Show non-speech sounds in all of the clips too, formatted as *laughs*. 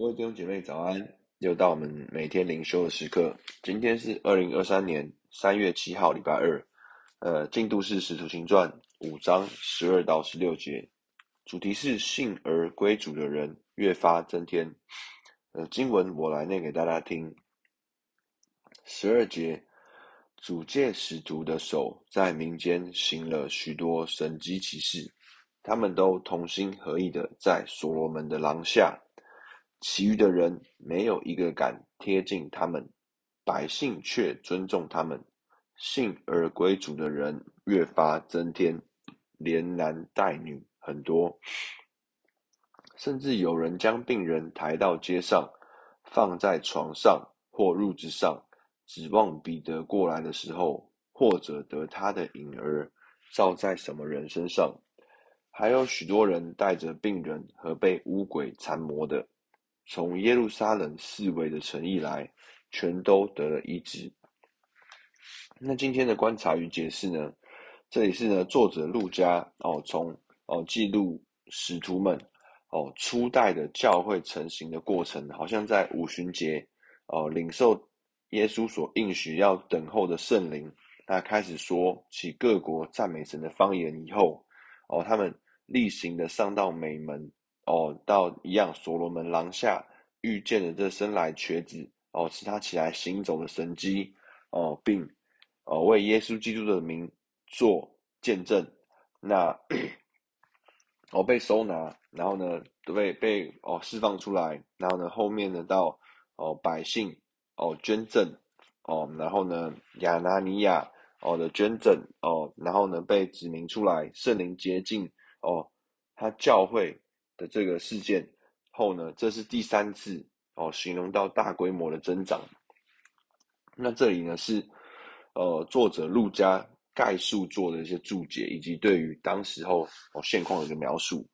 各位弟兄姐妹早安，又到我们每天灵修的时刻。今天是二零二三年三月七号，礼拜二。呃，进度是《使徒行传》五章十二到十六节，主题是信而归主的人越发增添。呃，经文我来念给大家听。十二节，主借使徒的手在民间行了许多神迹奇事，他们都同心合意的在所罗门的廊下。其余的人没有一个敢贴近他们，百姓却尊重他们。信而归主的人越发增添，连男带女很多，甚至有人将病人抬到街上，放在床上或褥子上，指望彼得过来的时候，或者得他的影儿照在什么人身上。还有许多人带着病人和被污鬼缠磨的。从耶路撒冷四围的城邑来，全都得了医治。那今天的观察与解释呢？这里是呢，作者路加哦，从哦记录使徒们哦初代的教会成型的过程，好像在五旬节哦领受耶稣所应许要等候的圣灵，那开始说起各国赞美神的方言以后，哦他们例行的上到美门。哦，到一样所罗门廊下遇见了这生来瘸子，哦，使他起来行走的神迹，哦，并哦为耶稣基督的名做见证。那哦被收拿，然后呢被被哦释放出来，然后呢后面呢到哦百姓哦捐赠哦，然后呢亚拿尼亚哦的捐赠哦，然后呢被指明出来圣灵洁净哦，他教会。的这个事件后呢，这是第三次哦，形容到大规模的增长。那这里呢是呃作者陆家概述做的一些注解，以及对于当时候哦现况的一个描述。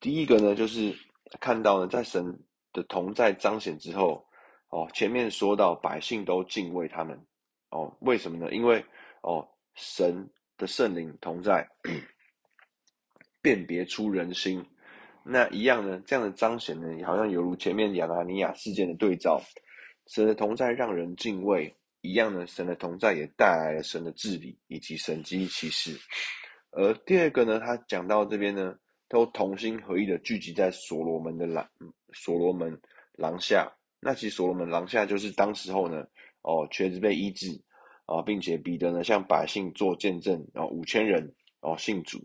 第一个呢就是看到呢，在神的同在彰显之后哦，前面说到百姓都敬畏他们哦，为什么呢？因为哦神的圣灵同在，*coughs* 辨别出人心。那一样呢？这样的彰显呢，好像犹如前面亚拿尼亚事件的对照。神的同在让人敬畏，一样呢，神的同在也带来了神的治理以及神迹奇事。而第二个呢，他讲到这边呢，都同心合意的聚集在所罗门的廊，所罗门廊下。那其实所罗门廊下就是当时候呢，哦，瘸子被医治啊，并且彼得呢向百姓做见证，然后五千人哦信主。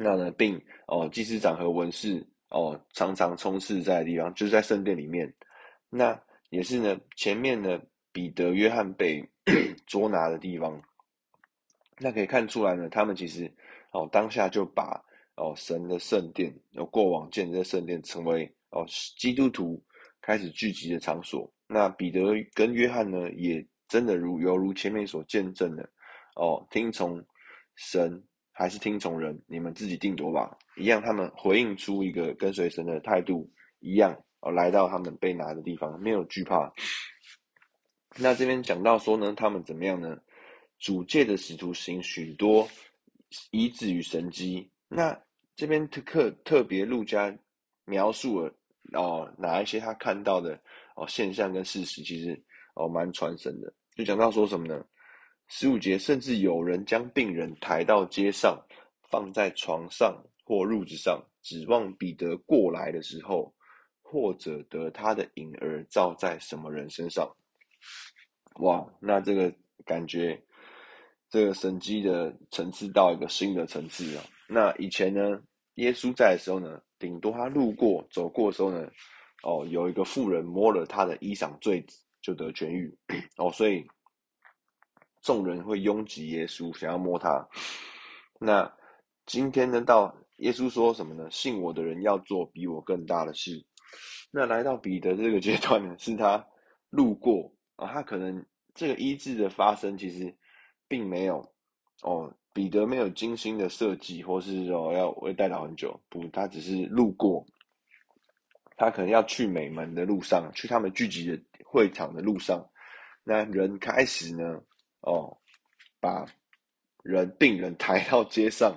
那呢，并哦，祭司长和文士哦，常常充斥在的地方，就是在圣殿里面。那也是呢，前面呢，彼得、约翰被 *coughs* 捉拿的地方。那可以看出来呢，他们其实哦，当下就把哦神的圣殿，有过往建的圣殿，成为哦基督徒开始聚集的场所。那彼得跟约翰呢，也真的如犹如前面所见证的哦，听从神。还是听从人，你们自己定夺吧。一样，他们回应出一个跟随神的态度，一样哦，来到他们被拿的地方，没有惧怕。那这边讲到说呢，他们怎么样呢？主借的使徒行许多遗址与神迹。那这边特特特别路加描述了哦，哪一些他看到的哦现象跟事实，其实哦蛮传神的。就讲到说什么呢？十五节，甚至有人将病人抬到街上，放在床上或褥子上，指望彼得过来的时候，或者得他的影儿照在什么人身上。哇，那这个感觉，这个神迹的层次到一个新的层次啊！那以前呢，耶稣在的时候呢，顶多他路过走过的时候呢，哦，有一个妇人摸了他的衣裳繸子，就得痊愈。*coughs* 哦，所以。众人会拥挤耶稣，想要摸他。那今天呢，到耶稣说什么呢？信我的人要做比我更大的事。那来到彼得这个阶段呢，*laughs* 是他路过啊，他可能这个医治的发生其实并没有哦，彼得没有精心的设计，或是说要会待到很久，不，他只是路过。他可能要去美门的路上，去他们聚集的会场的路上，那人开始呢。哦，把人病人抬到街上，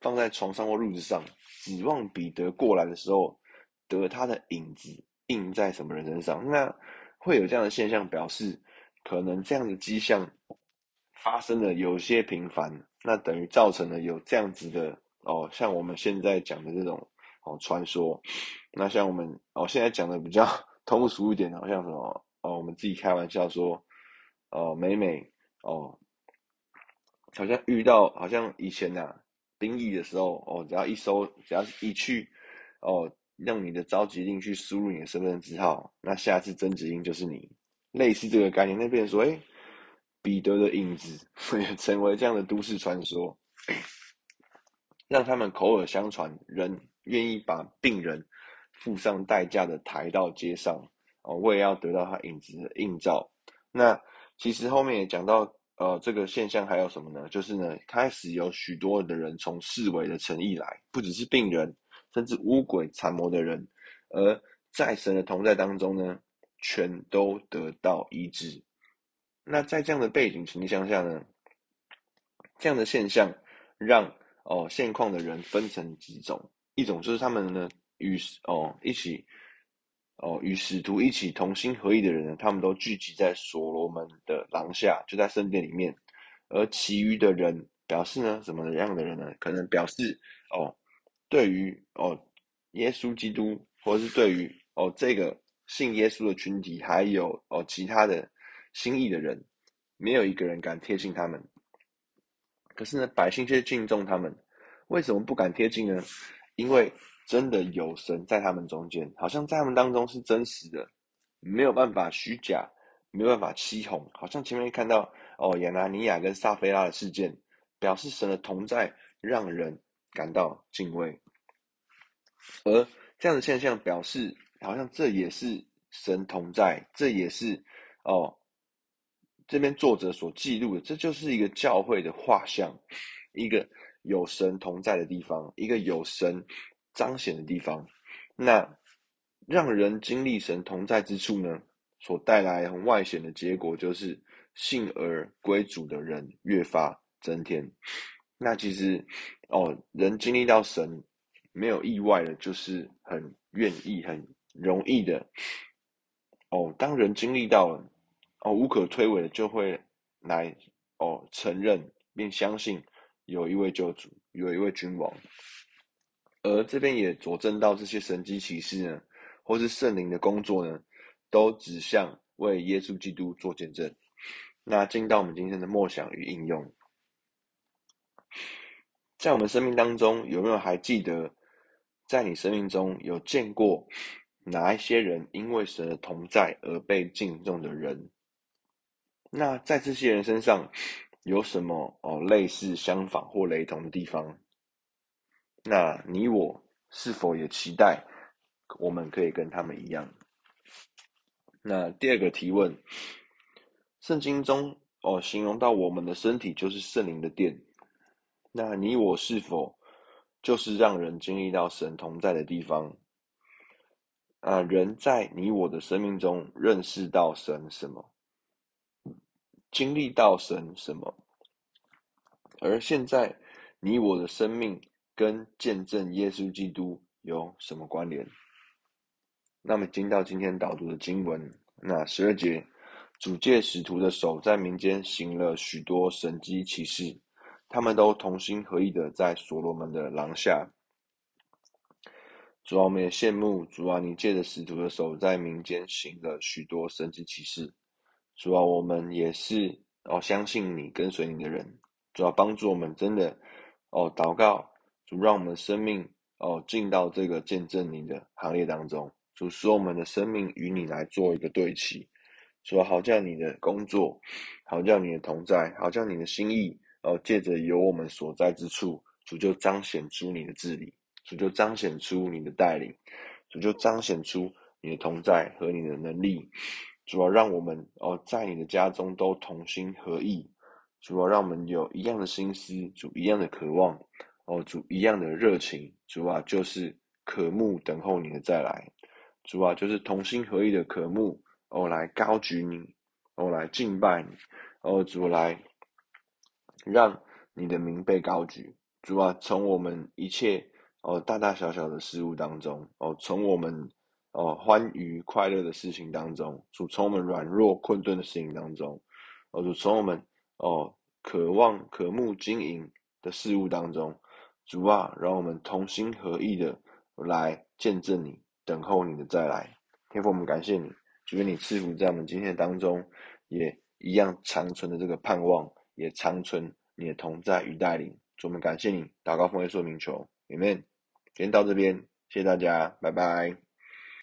放在床上或褥子上，指望彼得过来的时候得他的影子印在什么人身上。那会有这样的现象，表示可能这样的迹象发生的有些频繁，那等于造成了有这样子的哦，像我们现在讲的这种哦传说。那像我们哦现在讲的比较 *laughs* 通俗一点，好像什么哦，我们自己开玩笑说哦，每每哦。好像遇到，好像以前呐、啊，兵役的时候，哦，只要一收，只要一去，哦，让你的召集令去输入你的身份证号，那下次征集令就是你，类似这个概念。那边说，哎，彼得的影子会 *laughs* 成为这样的都市传说，让他们口耳相传，人愿意把病人付上代价的抬到街上，哦，为了要得到他影子的映照。那其实后面也讲到。呃，这个现象还有什么呢？就是呢，开始有许多的人从四围的城邑来，不只是病人，甚至污鬼缠魔的人，而在神的同在当中呢，全都得到医治。那在这样的背景情况下呢，这样的现象让哦现况的人分成几种，一种就是他们呢与哦一起。哦，与使徒一起同心合意的人呢，他们都聚集在所罗门的廊下，就在圣殿里面。而其余的人表示呢，什么样的人呢？可能表示哦，对于哦耶稣基督，或者是对于哦这个信耶稣的群体，还有哦其他的心意的人，没有一个人敢贴近他们。可是呢，百姓却敬重他们。为什么不敢贴近呢？因为。真的有神在他们中间，好像在他们当中是真实的，没有办法虚假，没有办法欺哄。好像前面看到哦，亚拿尼亚跟撒非拉的事件，表示神的同在让人感到敬畏。而这样的现象表示，好像这也是神同在，这也是哦，这边作者所记录的，这就是一个教会的画像，一个有神同在的地方，一个有神。彰显的地方，那让人经历神同在之处呢，所带来很外显的结果就是信而归主的人越发增添。那其实哦，人经历到神没有意外的，就是很愿意、很容易的哦。当人经历到了哦，无可推诿的，就会来哦承认并相信有一位救主，有一位君王。而这边也佐证到这些神迹奇事呢，或是圣灵的工作呢，都指向为耶稣基督做见证。那进到我们今天的默想与应用，在我们生命当中，有没有还记得，在你生命中有见过哪一些人因为神的同在而被敬重的人？那在这些人身上有什么哦类似、相仿或雷同的地方？那你我是否也期待我们可以跟他们一样？那第二个提问，圣经中哦形容到我们的身体就是圣灵的殿，那你我是否就是让人经历到神同在的地方？啊，人在你我的生命中认识到神什么？经历到神什么？而现在你我的生命。跟见证耶稣基督有什么关联？那么进到今天导读的经文，那十二节，主借使徒的手在民间行了许多神迹奇事，他们都同心合意的在所罗门的廊下。主啊，我们也羡慕主啊，你借着使徒的手在民间行了许多神迹奇事。主啊，我们也是哦，相信你跟随你的人，主要帮助我们真的哦，祷告。主让我们的生命哦进到这个见证你的行列当中，主使我们的生命与你来做一个对齐，说好叫你的工作，好叫你的同在，好叫你的心意哦借着有我们所在之处，主就彰显出你的治理，主就彰显出你的带领，主就彰显出你的同在和你的能力，主要让我们哦在你的家中都同心合意，主要让我们有一样的心思，主一样的渴望。哦，主一样的热情，主啊，就是渴慕等候你的再来，主啊，就是同心合意的渴慕，哦，来高举你，哦，来敬拜你，哦，主来让你的名被高举，主啊，从我们一切哦大大小小的事物当中，哦，从我们哦欢愉快乐的事情当中，主从我们软弱困顿的事情当中，哦主从我们哦渴望渴慕经营的事物当中，主啊，让我们同心合意的来见证你，等候你的再来。天父，我们感谢你，主愿你赐福在我们今天当中，也一样长存的这个盼望，也长存你的同在与带领。主，我们感谢你，祷告奉耶稣名求，Amen。今天到这边，谢谢大家，拜拜。